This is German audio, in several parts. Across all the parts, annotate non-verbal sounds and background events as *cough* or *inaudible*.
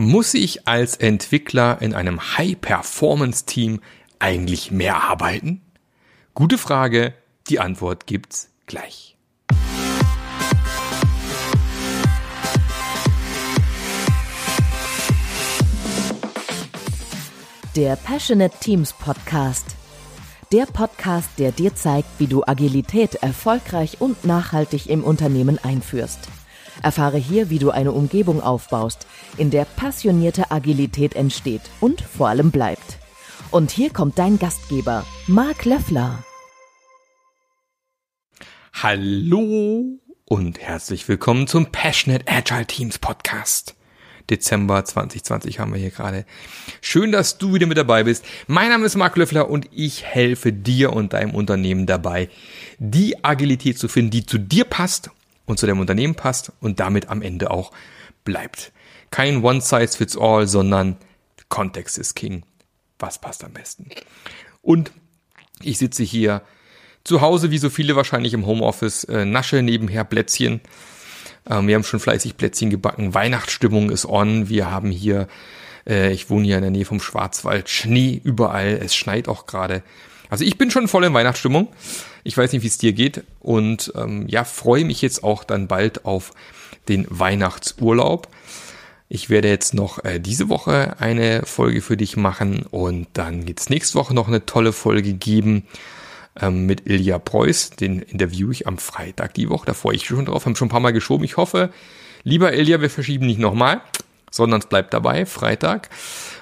Muss ich als Entwickler in einem High-Performance-Team eigentlich mehr arbeiten? Gute Frage, die Antwort gibt's gleich. Der Passionate Teams Podcast. Der Podcast, der dir zeigt, wie du Agilität erfolgreich und nachhaltig im Unternehmen einführst. Erfahre hier, wie du eine Umgebung aufbaust, in der passionierte Agilität entsteht und vor allem bleibt. Und hier kommt dein Gastgeber, Marc Löffler. Hallo und herzlich willkommen zum Passionate Agile Teams Podcast. Dezember 2020 haben wir hier gerade. Schön, dass du wieder mit dabei bist. Mein Name ist Marc Löffler und ich helfe dir und deinem Unternehmen dabei, die Agilität zu finden, die zu dir passt und zu deinem Unternehmen passt und damit am Ende auch bleibt. Kein One Size Fits All, sondern Kontext ist King. Was passt am besten? Und ich sitze hier zu Hause, wie so viele wahrscheinlich im Homeoffice, äh, nasche nebenher Plätzchen. Ähm, wir haben schon fleißig Plätzchen gebacken. Weihnachtsstimmung ist on. Wir haben hier, äh, ich wohne hier in der Nähe vom Schwarzwald, Schnee überall. Es schneit auch gerade. Also ich bin schon voll in Weihnachtsstimmung. Ich weiß nicht, wie es dir geht. Und ähm, ja, freue mich jetzt auch dann bald auf den Weihnachtsurlaub. Ich werde jetzt noch äh, diese Woche eine Folge für dich machen und dann geht's nächste Woche noch eine tolle Folge geben ähm, mit Ilja Preuß. Den interview ich am Freitag die Woche. Da freue ich mich schon drauf. Haben schon ein paar Mal geschoben. Ich hoffe, lieber Ilja, wir verschieben nicht nochmal, sondern es bleibt dabei, Freitag.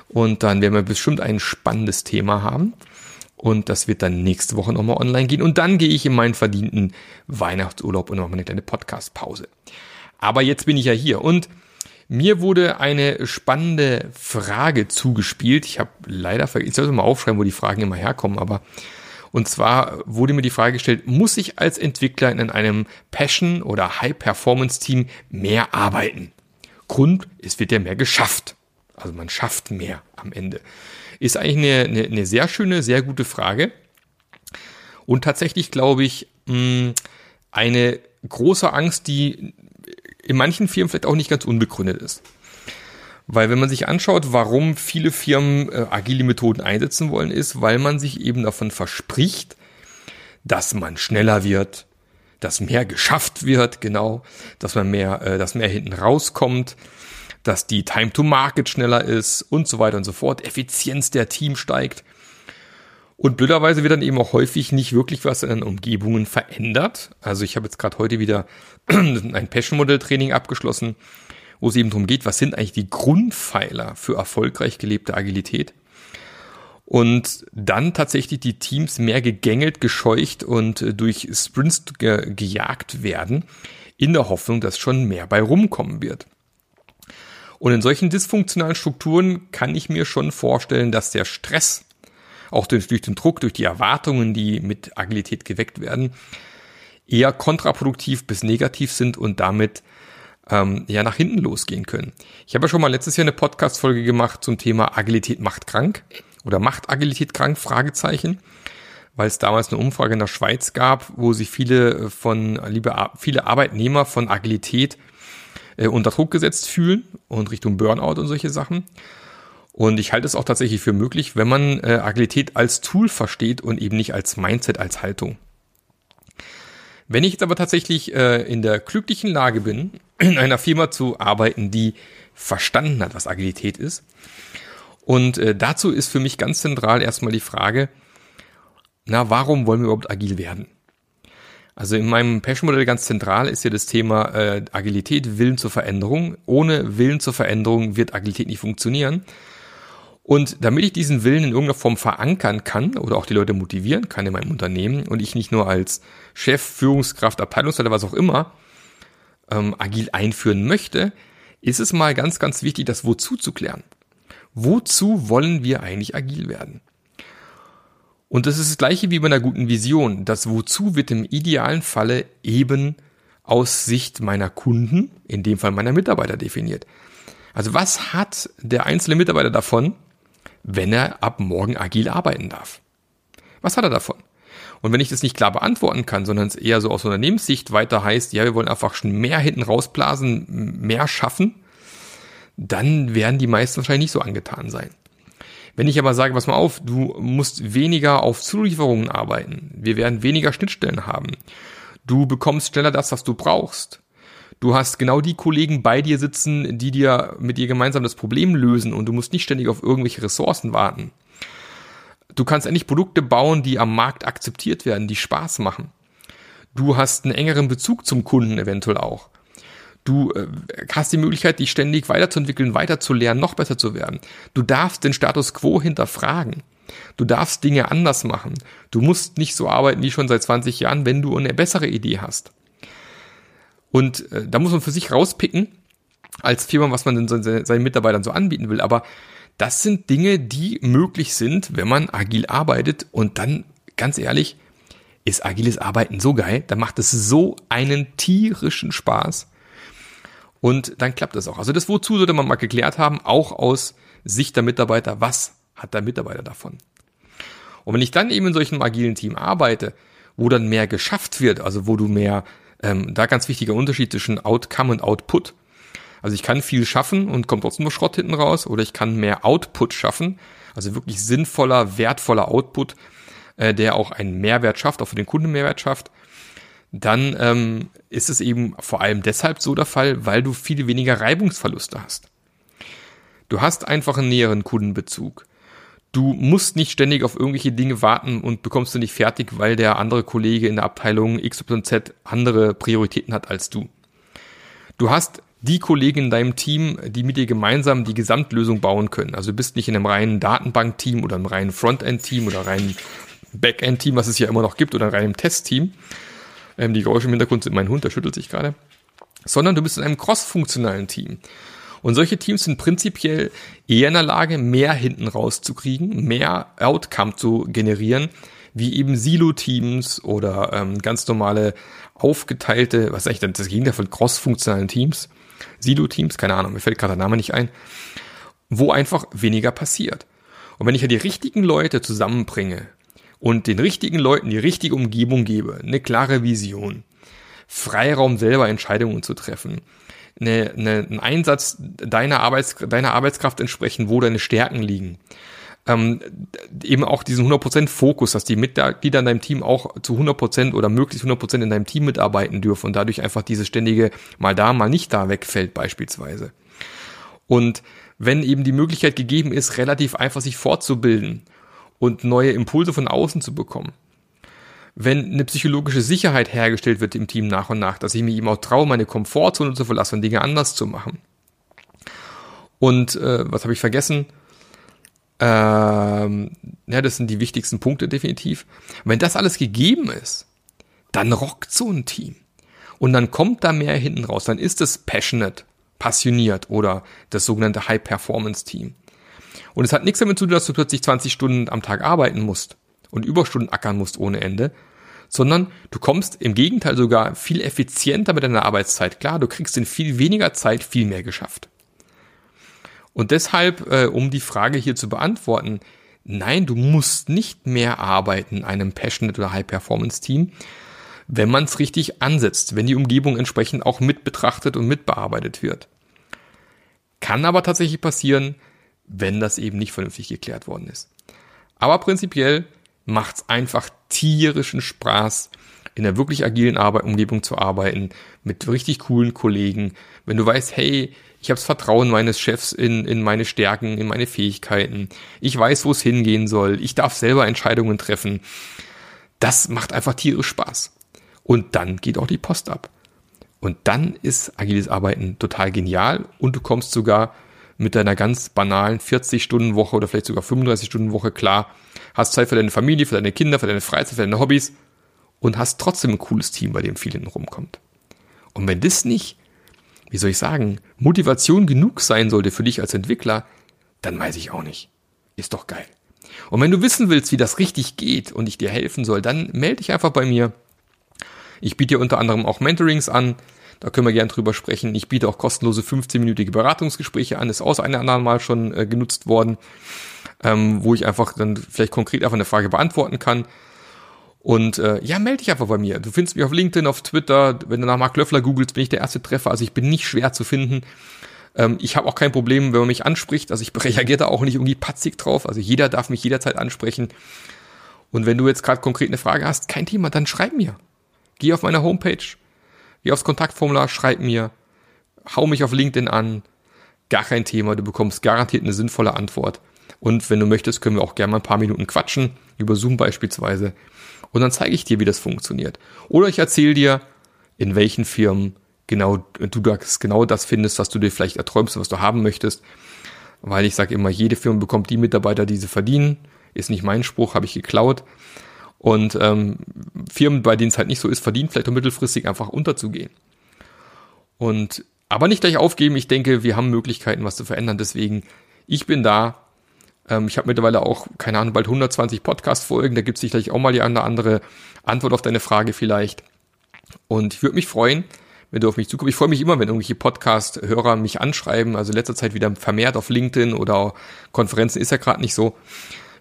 Und dann werden wir bestimmt ein spannendes Thema haben. Und das wird dann nächste Woche nochmal online gehen. Und dann gehe ich in meinen verdienten Weihnachtsurlaub und nochmal eine kleine Podcast-Pause. Aber jetzt bin ich ja hier und mir wurde eine spannende Frage zugespielt. Ich habe leider vergessen, ich sollte mal aufschreiben, wo die Fragen immer herkommen, aber und zwar wurde mir die Frage gestellt, muss ich als Entwickler in einem Passion- oder High-Performance-Team mehr arbeiten? Grund, es wird ja mehr geschafft. Also man schafft mehr am Ende. Ist eigentlich eine, eine, eine sehr schöne, sehr gute Frage. Und tatsächlich glaube ich, mh, eine große Angst, die in manchen Firmen vielleicht auch nicht ganz unbegründet ist. Weil wenn man sich anschaut, warum viele Firmen äh, agile Methoden einsetzen wollen, ist, weil man sich eben davon verspricht, dass man schneller wird, dass mehr geschafft wird, genau, dass man mehr, äh, dass mehr hinten rauskommt, dass die Time to Market schneller ist und so weiter und so fort, Effizienz der Team steigt. Und blöderweise wird dann eben auch häufig nicht wirklich was in den Umgebungen verändert. Also ich habe jetzt gerade heute wieder *clears throat* ein Passion-Modell-Training abgeschlossen, wo es eben darum geht, was sind eigentlich die Grundpfeiler für erfolgreich gelebte Agilität. Und dann tatsächlich die Teams mehr gegängelt, gescheucht und durch Sprints ge gejagt werden, in der Hoffnung, dass schon mehr bei rumkommen wird. Und in solchen dysfunktionalen Strukturen kann ich mir schon vorstellen, dass der Stress, auch durch, durch den Druck, durch die Erwartungen, die mit Agilität geweckt werden, eher kontraproduktiv bis negativ sind und damit ähm, ja nach hinten losgehen können. Ich habe ja schon mal letztes Jahr eine Podcast-Folge gemacht zum Thema Agilität macht krank oder macht Agilität krank? Fragezeichen, weil es damals eine Umfrage in der Schweiz gab, wo sich viele von liebe viele Arbeitnehmer von Agilität äh, unter Druck gesetzt fühlen und Richtung Burnout und solche Sachen. Und ich halte es auch tatsächlich für möglich, wenn man äh, Agilität als Tool versteht und eben nicht als Mindset, als Haltung. Wenn ich jetzt aber tatsächlich äh, in der glücklichen Lage bin, in einer Firma zu arbeiten, die verstanden hat, was Agilität ist, und äh, dazu ist für mich ganz zentral erstmal die Frage, na, warum wollen wir überhaupt agil werden? Also in meinem Passion-Modell ganz zentral ist ja das Thema äh, Agilität, Willen zur Veränderung. Ohne Willen zur Veränderung wird Agilität nicht funktionieren. Und damit ich diesen Willen in irgendeiner Form verankern kann oder auch die Leute motivieren kann in meinem Unternehmen und ich nicht nur als Chef, Führungskraft, Abteilungsleiter, was auch immer, ähm, agil einführen möchte, ist es mal ganz, ganz wichtig, das Wozu zu klären. Wozu wollen wir eigentlich agil werden? Und das ist das gleiche wie bei einer guten Vision. Das Wozu wird im idealen Falle eben aus Sicht meiner Kunden, in dem Fall meiner Mitarbeiter definiert. Also was hat der einzelne Mitarbeiter davon, wenn er ab morgen agil arbeiten darf? Was hat er davon? Und wenn ich das nicht klar beantworten kann, sondern es eher so aus Unternehmenssicht weiter heißt, ja, wir wollen einfach schon mehr hinten rausblasen, mehr schaffen, dann werden die meisten wahrscheinlich nicht so angetan sein. Wenn ich aber sage, pass mal auf, du musst weniger auf Zulieferungen arbeiten, wir werden weniger Schnittstellen haben, du bekommst schneller das, was du brauchst, du hast genau die Kollegen bei dir sitzen, die dir mit dir gemeinsam das Problem lösen und du musst nicht ständig auf irgendwelche Ressourcen warten. Du kannst endlich Produkte bauen, die am Markt akzeptiert werden, die Spaß machen. Du hast einen engeren Bezug zum Kunden eventuell auch. Du äh, hast die Möglichkeit, dich ständig weiterzuentwickeln, weiterzulernen, noch besser zu werden. Du darfst den Status quo hinterfragen. Du darfst Dinge anders machen. Du musst nicht so arbeiten wie schon seit 20 Jahren, wenn du eine bessere Idee hast. Und äh, da muss man für sich rauspicken, als Firma, was man denn seinen Mitarbeitern so anbieten will. Aber das sind Dinge, die möglich sind, wenn man agil arbeitet. Und dann, ganz ehrlich, ist agiles Arbeiten so geil. Da macht es so einen tierischen Spaß. Und dann klappt das auch. Also das Wozu sollte man mal geklärt haben, auch aus Sicht der Mitarbeiter. Was hat der Mitarbeiter davon? Und wenn ich dann eben in solchen agilen Team arbeite, wo dann mehr geschafft wird, also wo du mehr, ähm, da ganz wichtiger Unterschied zwischen Outcome und Output. Also ich kann viel schaffen und kommt trotzdem nur Schrott hinten raus, oder ich kann mehr Output schaffen, also wirklich sinnvoller, wertvoller Output, äh, der auch einen Mehrwert schafft, auch für den Kunden Mehrwert schafft dann ähm, ist es eben vor allem deshalb so der Fall, weil du viel weniger Reibungsverluste hast. Du hast einfach einen näheren Kundenbezug. Du musst nicht ständig auf irgendwelche Dinge warten und bekommst du nicht fertig, weil der andere Kollege in der Abteilung XYZ andere Prioritäten hat als du. Du hast die Kollegen in deinem Team, die mit dir gemeinsam die Gesamtlösung bauen können. Also du bist nicht in einem reinen Datenbank-Team oder einem reinen Frontend-Team oder reinen Backend-Team, was es ja immer noch gibt, oder einem reinen Test-Team, ähm, die Geräusche im Hintergrund sind mein Hund, der schüttelt sich gerade. Sondern du bist in einem cross-funktionalen Team. Und solche Teams sind prinzipiell eher in der Lage, mehr hinten rauszukriegen, mehr Outcome zu generieren, wie eben Silo-Teams oder ähm, ganz normale aufgeteilte, was ist eigentlich das Gegenteil von cross-funktionalen Teams? Silo-Teams, keine Ahnung, mir fällt gerade der Name nicht ein, wo einfach weniger passiert. Und wenn ich ja die richtigen Leute zusammenbringe, und den richtigen Leuten die richtige Umgebung gebe, eine klare Vision, Freiraum selber Entscheidungen zu treffen, eine, eine, einen Einsatz deiner, Arbeits, deiner Arbeitskraft entsprechen, wo deine Stärken liegen. Ähm, eben auch diesen 100% Fokus, dass die Mitglieder in deinem Team auch zu 100% oder möglichst 100% in deinem Team mitarbeiten dürfen und dadurch einfach diese ständige mal da, mal nicht da wegfällt beispielsweise. Und wenn eben die Möglichkeit gegeben ist, relativ einfach sich fortzubilden und neue Impulse von außen zu bekommen. Wenn eine psychologische Sicherheit hergestellt wird im Team nach und nach, dass ich mir eben auch traue, meine Komfortzone zu verlassen und Dinge anders zu machen. Und äh, was habe ich vergessen? Ähm, ja, das sind die wichtigsten Punkte definitiv. Wenn das alles gegeben ist, dann rockt so ein Team. Und dann kommt da mehr hinten raus. Dann ist es passionate, passioniert oder das sogenannte High-Performance-Team. Und es hat nichts damit zu tun, dass du plötzlich 20 Stunden am Tag arbeiten musst und Überstunden ackern musst ohne Ende, sondern du kommst im Gegenteil sogar viel effizienter mit deiner Arbeitszeit klar. Du kriegst in viel weniger Zeit viel mehr geschafft. Und deshalb, äh, um die Frage hier zu beantworten, nein, du musst nicht mehr arbeiten in einem Passionate oder High-Performance-Team, wenn man es richtig ansetzt, wenn die Umgebung entsprechend auch mit betrachtet und mitbearbeitet wird. Kann aber tatsächlich passieren, wenn das eben nicht vernünftig geklärt worden ist. Aber prinzipiell macht's einfach tierischen Spaß, in der wirklich agilen Arbeit, Umgebung zu arbeiten, mit richtig coolen Kollegen. Wenn du weißt, hey, ich habe das Vertrauen meines Chefs in, in meine Stärken, in meine Fähigkeiten. Ich weiß, wo es hingehen soll. Ich darf selber Entscheidungen treffen. Das macht einfach tierisch Spaß. Und dann geht auch die Post ab. Und dann ist agiles Arbeiten total genial und du kommst sogar mit deiner ganz banalen 40-Stunden-Woche oder vielleicht sogar 35-Stunden-Woche klar, hast Zeit für deine Familie, für deine Kinder, für deine Freizeit, für deine Hobbys und hast trotzdem ein cooles Team, bei dem viel hinten rumkommt. Und wenn das nicht, wie soll ich sagen, Motivation genug sein sollte für dich als Entwickler, dann weiß ich auch nicht. Ist doch geil. Und wenn du wissen willst, wie das richtig geht und ich dir helfen soll, dann melde dich einfach bei mir. Ich biete dir unter anderem auch Mentorings an. Da können wir gern drüber sprechen. Ich biete auch kostenlose 15-minütige Beratungsgespräche an. Ist auch ein anderen Mal schon äh, genutzt worden, ähm, wo ich einfach dann vielleicht konkret einfach eine Frage beantworten kann. Und äh, ja, melde dich einfach bei mir. Du findest mich auf LinkedIn, auf Twitter. Wenn du nach Mark Löffler googelst, bin ich der erste Treffer. Also ich bin nicht schwer zu finden. Ähm, ich habe auch kein Problem, wenn man mich anspricht. Also ich *laughs* reagiere da auch nicht irgendwie patzig drauf. Also jeder darf mich jederzeit ansprechen. Und wenn du jetzt gerade konkret eine Frage hast, kein Thema, dann schreib mir. Geh auf meine Homepage, geh aufs Kontaktformular, schreib mir, hau mich auf LinkedIn an. Gar kein Thema, du bekommst garantiert eine sinnvolle Antwort. Und wenn du möchtest, können wir auch gerne mal ein paar Minuten quatschen, über Zoom beispielsweise. Und dann zeige ich dir, wie das funktioniert. Oder ich erzähle dir, in welchen Firmen genau du das, genau das findest, was du dir vielleicht erträumst, was du haben möchtest. Weil ich sage immer, jede Firma bekommt die Mitarbeiter, die sie verdienen. Ist nicht mein Spruch, habe ich geklaut. Und ähm, Firmen, bei denen es halt nicht so ist, verdienen vielleicht auch mittelfristig einfach unterzugehen. Und aber nicht gleich aufgeben. Ich denke, wir haben Möglichkeiten, was zu verändern. Deswegen, ich bin da. Ähm, ich habe mittlerweile auch, keine Ahnung, bald 120 Podcast-Folgen. Da gibt es sicherlich auch mal die eine andere Antwort auf deine Frage vielleicht. Und ich würde mich freuen, wenn du auf mich zukommst. Ich freue mich immer, wenn irgendwelche Podcast-Hörer mich anschreiben. Also letzter Zeit wieder vermehrt auf LinkedIn oder Konferenzen ist ja gerade nicht so.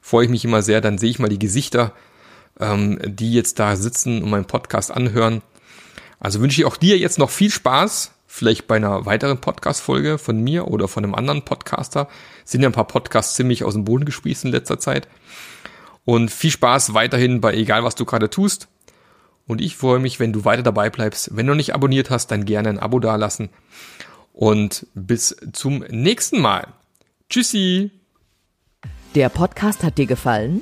Freue ich mich immer sehr. Dann sehe ich mal die Gesichter, ähm, die jetzt da sitzen und meinen Podcast anhören. Also wünsche ich auch dir jetzt noch viel Spaß. Vielleicht bei einer weiteren Podcast-Folge von mir oder von einem anderen Podcaster. Sind ja ein paar Podcasts ziemlich aus dem Boden gespießt in letzter Zeit. Und viel Spaß weiterhin bei egal was du gerade tust. Und ich freue mich, wenn du weiter dabei bleibst. Wenn du nicht abonniert hast, dann gerne ein Abo dalassen. Und bis zum nächsten Mal. Tschüssi. Der Podcast hat dir gefallen?